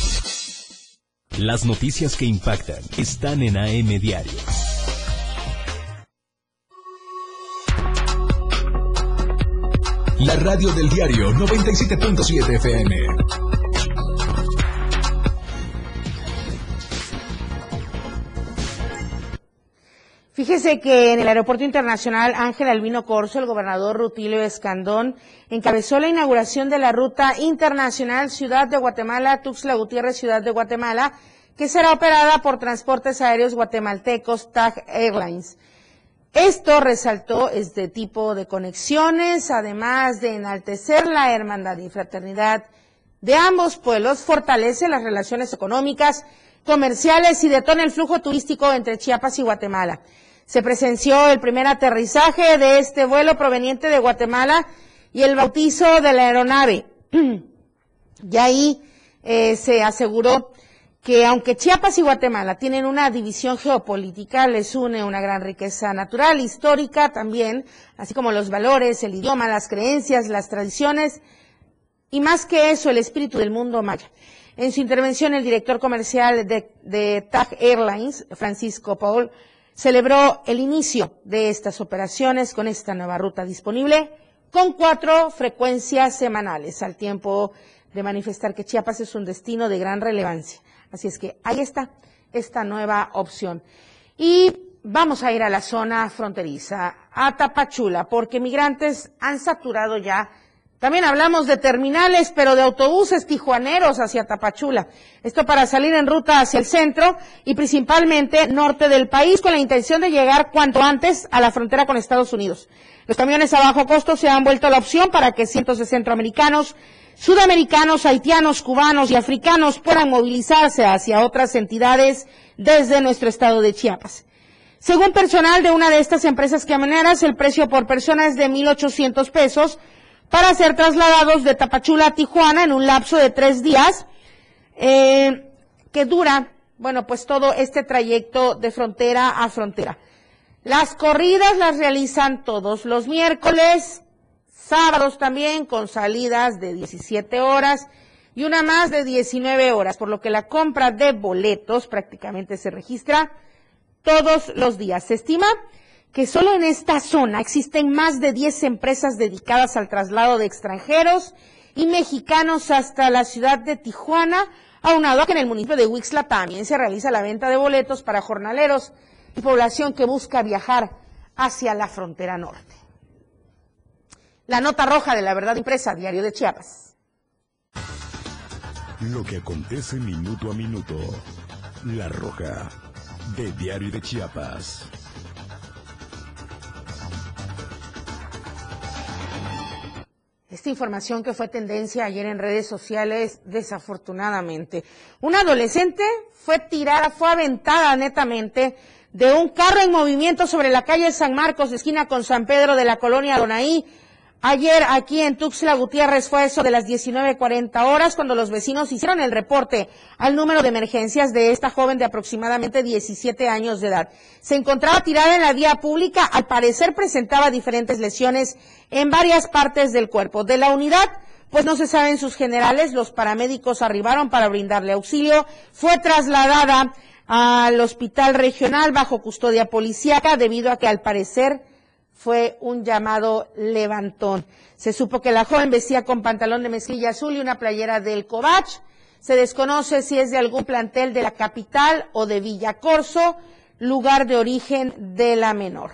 Las noticias que impactan están en AM Diario. La radio del diario 97.7 FM. Fíjese que en el Aeropuerto Internacional Ángel Albino Corso, el gobernador Rutilio Escandón encabezó la inauguración de la ruta internacional Ciudad de Guatemala, Tuxtla Gutiérrez, Ciudad de Guatemala, que será operada por Transportes Aéreos Guatemaltecos TAG Airlines. Esto resaltó este tipo de conexiones, además de enaltecer la hermandad y fraternidad de ambos pueblos, fortalece las relaciones económicas, comerciales y detona el flujo turístico entre Chiapas y Guatemala. Se presenció el primer aterrizaje de este vuelo proveniente de Guatemala y el bautizo de la aeronave. y ahí eh, se aseguró que aunque Chiapas y Guatemala tienen una división geopolítica, les une una gran riqueza natural, histórica también, así como los valores, el idioma, las creencias, las tradiciones y más que eso, el espíritu del mundo maya. En su intervención, el director comercial de, de TAG Airlines, Francisco Paul, celebró el inicio de estas operaciones con esta nueva ruta disponible con cuatro frecuencias semanales, al tiempo de manifestar que Chiapas es un destino de gran relevancia. Así es que ahí está esta nueva opción. Y vamos a ir a la zona fronteriza, a Tapachula, porque migrantes han saturado ya. También hablamos de terminales, pero de autobuses tijuaneros hacia Tapachula. Esto para salir en ruta hacia el centro y principalmente norte del país con la intención de llegar cuanto antes a la frontera con Estados Unidos. Los camiones a bajo costo se han vuelto la opción para que cientos de centroamericanos sudamericanos, haitianos, cubanos y africanos puedan movilizarse hacia otras entidades desde nuestro estado de Chiapas. Según personal de una de estas empresas camioneras, el precio por persona es de 1.800 pesos para ser trasladados de Tapachula a Tijuana en un lapso de tres días, eh, que dura, bueno, pues todo este trayecto de frontera a frontera. Las corridas las realizan todos los miércoles, sábados también con salidas de 17 horas y una más de 19 horas, por lo que la compra de boletos prácticamente se registra todos los días. Se estima que solo en esta zona existen más de 10 empresas dedicadas al traslado de extranjeros y mexicanos hasta la ciudad de Tijuana, aunado a que en el municipio de Huixla también se realiza la venta de boletos para jornaleros y población que busca viajar hacia la frontera norte. La nota roja de la verdad impresa, Diario de Chiapas. Lo que acontece minuto a minuto. La Roja, de Diario de Chiapas. Esta información que fue tendencia ayer en redes sociales, desafortunadamente. Una adolescente fue tirada, fue aventada netamente de un carro en movimiento sobre la calle San Marcos, esquina con San Pedro de la colonia Donaí, Ayer aquí en Tuxtla Gutiérrez fue eso de las 19.40 horas cuando los vecinos hicieron el reporte al número de emergencias de esta joven de aproximadamente 17 años de edad. Se encontraba tirada en la vía pública, al parecer presentaba diferentes lesiones en varias partes del cuerpo. De la unidad, pues no se saben sus generales, los paramédicos arribaron para brindarle auxilio, fue trasladada al hospital regional bajo custodia policíaca debido a que al parecer fue un llamado levantón. Se supo que la joven vestía con pantalón de mezclilla azul y una playera del Covach. Se desconoce si es de algún plantel de la capital o de Villa Corso, lugar de origen de la menor.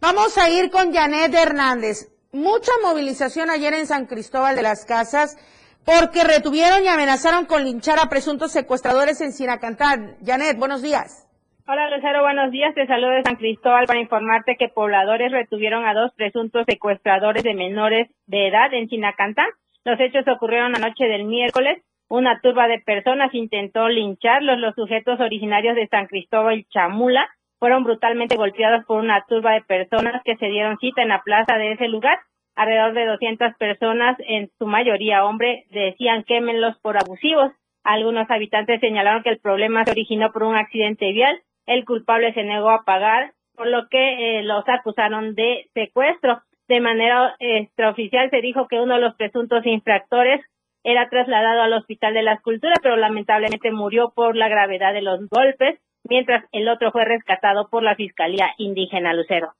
Vamos a ir con Janet Hernández. Mucha movilización ayer en San Cristóbal de las Casas porque retuvieron y amenazaron con linchar a presuntos secuestradores en Sinacantán. Janet, buenos días. Hola Lucero, buenos días. Te saludo de San Cristóbal para informarte que pobladores retuvieron a dos presuntos secuestradores de menores de edad en Chinacantán. Los hechos ocurrieron la noche del miércoles. Una turba de personas intentó lincharlos. Los sujetos originarios de San Cristóbal Chamula fueron brutalmente golpeados por una turba de personas que se dieron cita en la plaza de ese lugar. Alrededor de 200 personas, en su mayoría hombres, decían quémenlos por abusivos. Algunos habitantes señalaron que el problema se originó por un accidente vial el culpable se negó a pagar, por lo que eh, los acusaron de secuestro. De manera extraoficial se dijo que uno de los presuntos infractores era trasladado al Hospital de la Escultura, pero lamentablemente murió por la gravedad de los golpes, mientras el otro fue rescatado por la Fiscalía Indígena Lucero.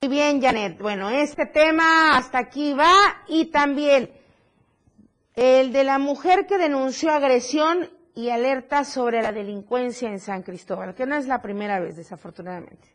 Muy bien, Janet. Bueno, este tema hasta aquí va y también el de la mujer que denunció agresión y alerta sobre la delincuencia en San Cristóbal, que no es la primera vez, desafortunadamente.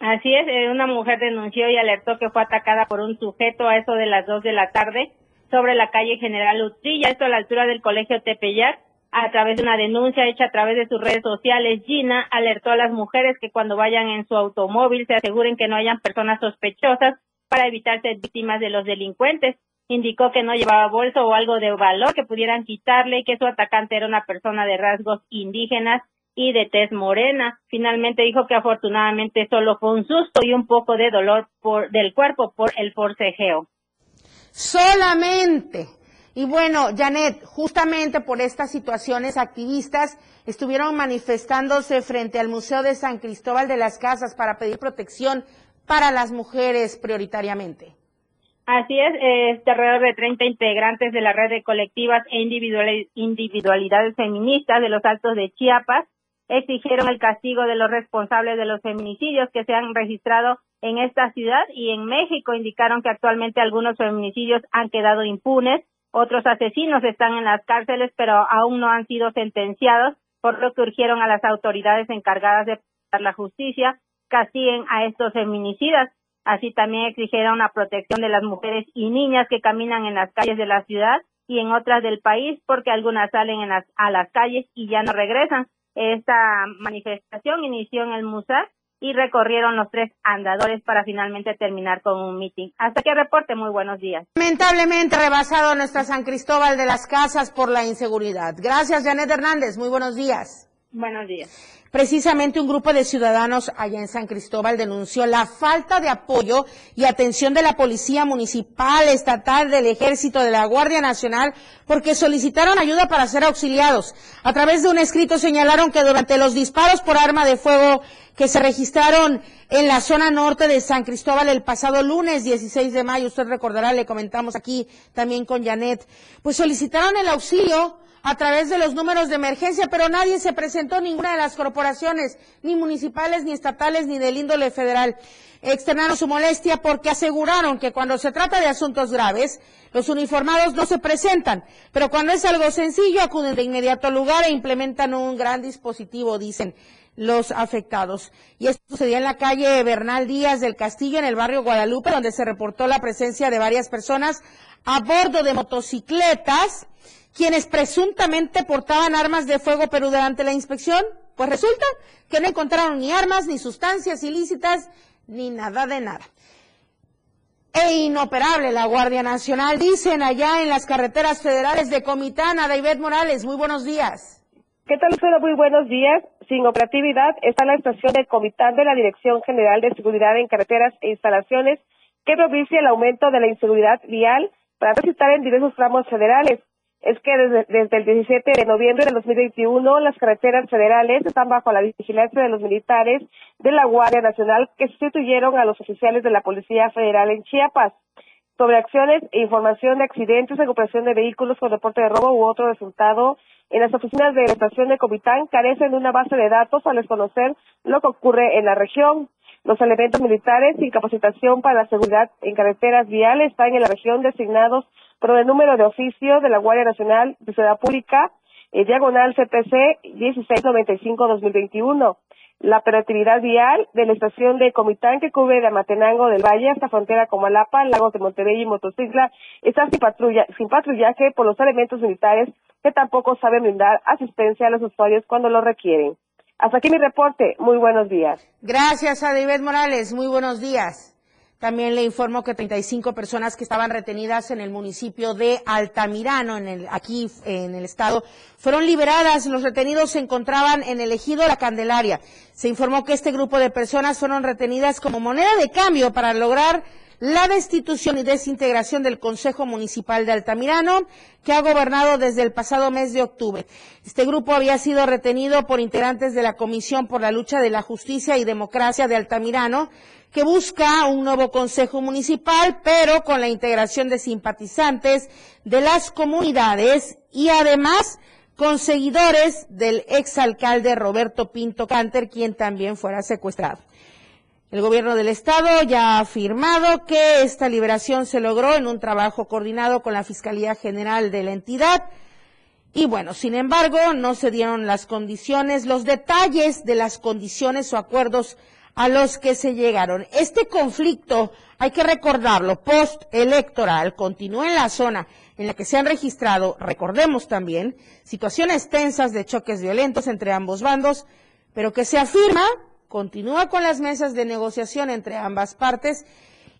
Así es, eh, una mujer denunció y alertó que fue atacada por un sujeto a eso de las dos de la tarde sobre la calle General Utrilla, esto a la altura del Colegio Tepeyac. A través de una denuncia hecha a través de sus redes sociales, Gina alertó a las mujeres que cuando vayan en su automóvil se aseguren que no hayan personas sospechosas para evitar ser víctimas de los delincuentes indicó que no llevaba bolso o algo de valor que pudieran quitarle y que su atacante era una persona de rasgos indígenas y de tez morena. Finalmente dijo que afortunadamente solo fue un susto y un poco de dolor por, del cuerpo por el forcejeo. Solamente. Y bueno, Janet, justamente por estas situaciones, activistas estuvieron manifestándose frente al Museo de San Cristóbal de las Casas para pedir protección para las mujeres prioritariamente. Así es, este alrededor de 30 integrantes de la red de colectivas e individualidades feministas de los Altos de Chiapas exigieron el castigo de los responsables de los feminicidios que se han registrado en esta ciudad y en México. Indicaron que actualmente algunos feminicidios han quedado impunes, otros asesinos están en las cárceles, pero aún no han sido sentenciados, por lo que urgieron a las autoridades encargadas de la justicia castiguen a estos feminicidas. Así también exigieron la protección de las mujeres y niñas que caminan en las calles de la ciudad y en otras del país porque algunas salen en a las calles y ya no regresan. Esta manifestación inició en el Musa y recorrieron los tres andadores para finalmente terminar con un mitin. Hasta que reporte, muy buenos días. Lamentablemente rebasado nuestra San Cristóbal de las Casas por la inseguridad. Gracias, Janet Hernández. Muy buenos días. Buenos días. Precisamente un grupo de ciudadanos allá en San Cristóbal denunció la falta de apoyo y atención de la Policía Municipal, Estatal, del Ejército, de la Guardia Nacional, porque solicitaron ayuda para ser auxiliados. A través de un escrito señalaron que durante los disparos por arma de fuego que se registraron en la zona norte de San Cristóbal el pasado lunes 16 de mayo, usted recordará, le comentamos aquí también con Janet, pues solicitaron el auxilio a través de los números de emergencia, pero nadie se presentó, ninguna de las corporaciones, ni municipales, ni estatales, ni del índole federal. Externaron su molestia porque aseguraron que cuando se trata de asuntos graves, los uniformados no se presentan, pero cuando es algo sencillo acuden de inmediato al lugar e implementan un gran dispositivo, dicen los afectados. Y esto sucedió en la calle Bernal Díaz del Castillo, en el barrio Guadalupe, donde se reportó la presencia de varias personas a bordo de motocicletas quienes presuntamente portaban armas de fuego, pero durante la inspección, pues resulta que no encontraron ni armas, ni sustancias ilícitas, ni nada de nada. E inoperable la Guardia Nacional, dicen allá en las carreteras federales de Comitán, David Morales. Muy buenos días. ¿Qué tal, Lucero? Muy buenos días. Sin operatividad está la estación de Comitán de la Dirección General de Seguridad en Carreteras e Instalaciones que propicia el aumento de la inseguridad vial para transitar en diversos tramos federales. Es que desde, desde, el 17 de noviembre del 2021 las carreteras federales están bajo la vigilancia de los militares de la Guardia Nacional que sustituyeron a los oficiales de la Policía Federal en Chiapas sobre acciones e información de accidentes, recuperación de vehículos con reporte de robo u otro resultado en las oficinas de estación de Comitán carecen de una base de datos al desconocer lo que ocurre en la región. Los elementos militares sin capacitación para la seguridad en carreteras viales están en la región designados por el número de oficio de la Guardia Nacional de Ciudad Pública, eh, diagonal CPC 1695-2021 la operatividad vial de la estación de Comitán que cubre de Amatenango del Valle hasta frontera con Malapa, Lagos de Monterrey y Motocicla está sin, patrulla, sin patrullaje por los elementos militares que tampoco saben brindar asistencia a los usuarios cuando lo requieren. Hasta aquí mi reporte. Muy buenos días. Gracias a David Morales. Muy buenos días. También le informo que 35 personas que estaban retenidas en el municipio de Altamirano, en el, aquí en el estado, fueron liberadas. Los retenidos se encontraban en el ejido La Candelaria. Se informó que este grupo de personas fueron retenidas como moneda de cambio para lograr la destitución y desintegración del Consejo Municipal de Altamirano, que ha gobernado desde el pasado mes de octubre. Este grupo había sido retenido por integrantes de la Comisión por la Lucha de la Justicia y Democracia de Altamirano, que busca un nuevo Consejo Municipal, pero con la integración de simpatizantes de las comunidades y además con seguidores del exalcalde Roberto Pinto Canter, quien también fuera secuestrado. El gobierno del estado ya ha afirmado que esta liberación se logró en un trabajo coordinado con la Fiscalía General de la entidad. Y bueno, sin embargo, no se dieron las condiciones, los detalles de las condiciones o acuerdos a los que se llegaron. Este conflicto, hay que recordarlo, post-electoral, continúa en la zona en la que se han registrado, recordemos también, situaciones tensas de choques violentos entre ambos bandos, pero que se afirma, continúa con las mesas de negociación entre ambas partes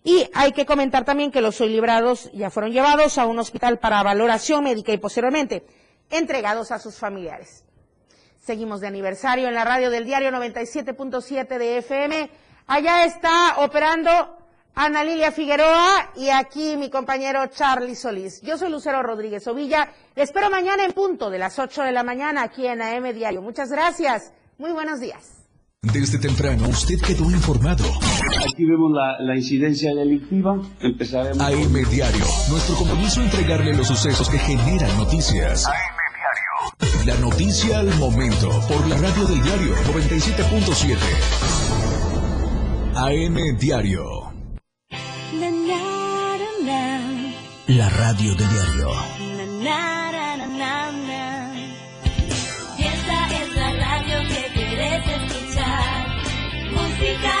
y hay que comentar también que los soy librados ya fueron llevados a un hospital para valoración médica y posteriormente entregados a sus familiares. Seguimos de aniversario en la radio del diario 97.7 de FM. Allá está operando Ana Lilia Figueroa y aquí mi compañero Charlie Solís. Yo soy Lucero Rodríguez Ovilla. Le espero mañana en punto de las 8 de la mañana aquí en AM Diario. Muchas gracias. Muy buenos días. Desde temprano usted quedó informado. Aquí vemos la, la incidencia delictiva. Empezaremos. AM Diario. Nuestro compromiso entregarle los sucesos que generan noticias. La noticia al momento por la radio del diario 97.7. AM Diario. La radio del diario. Esta es la radio que quieres escuchar. Música,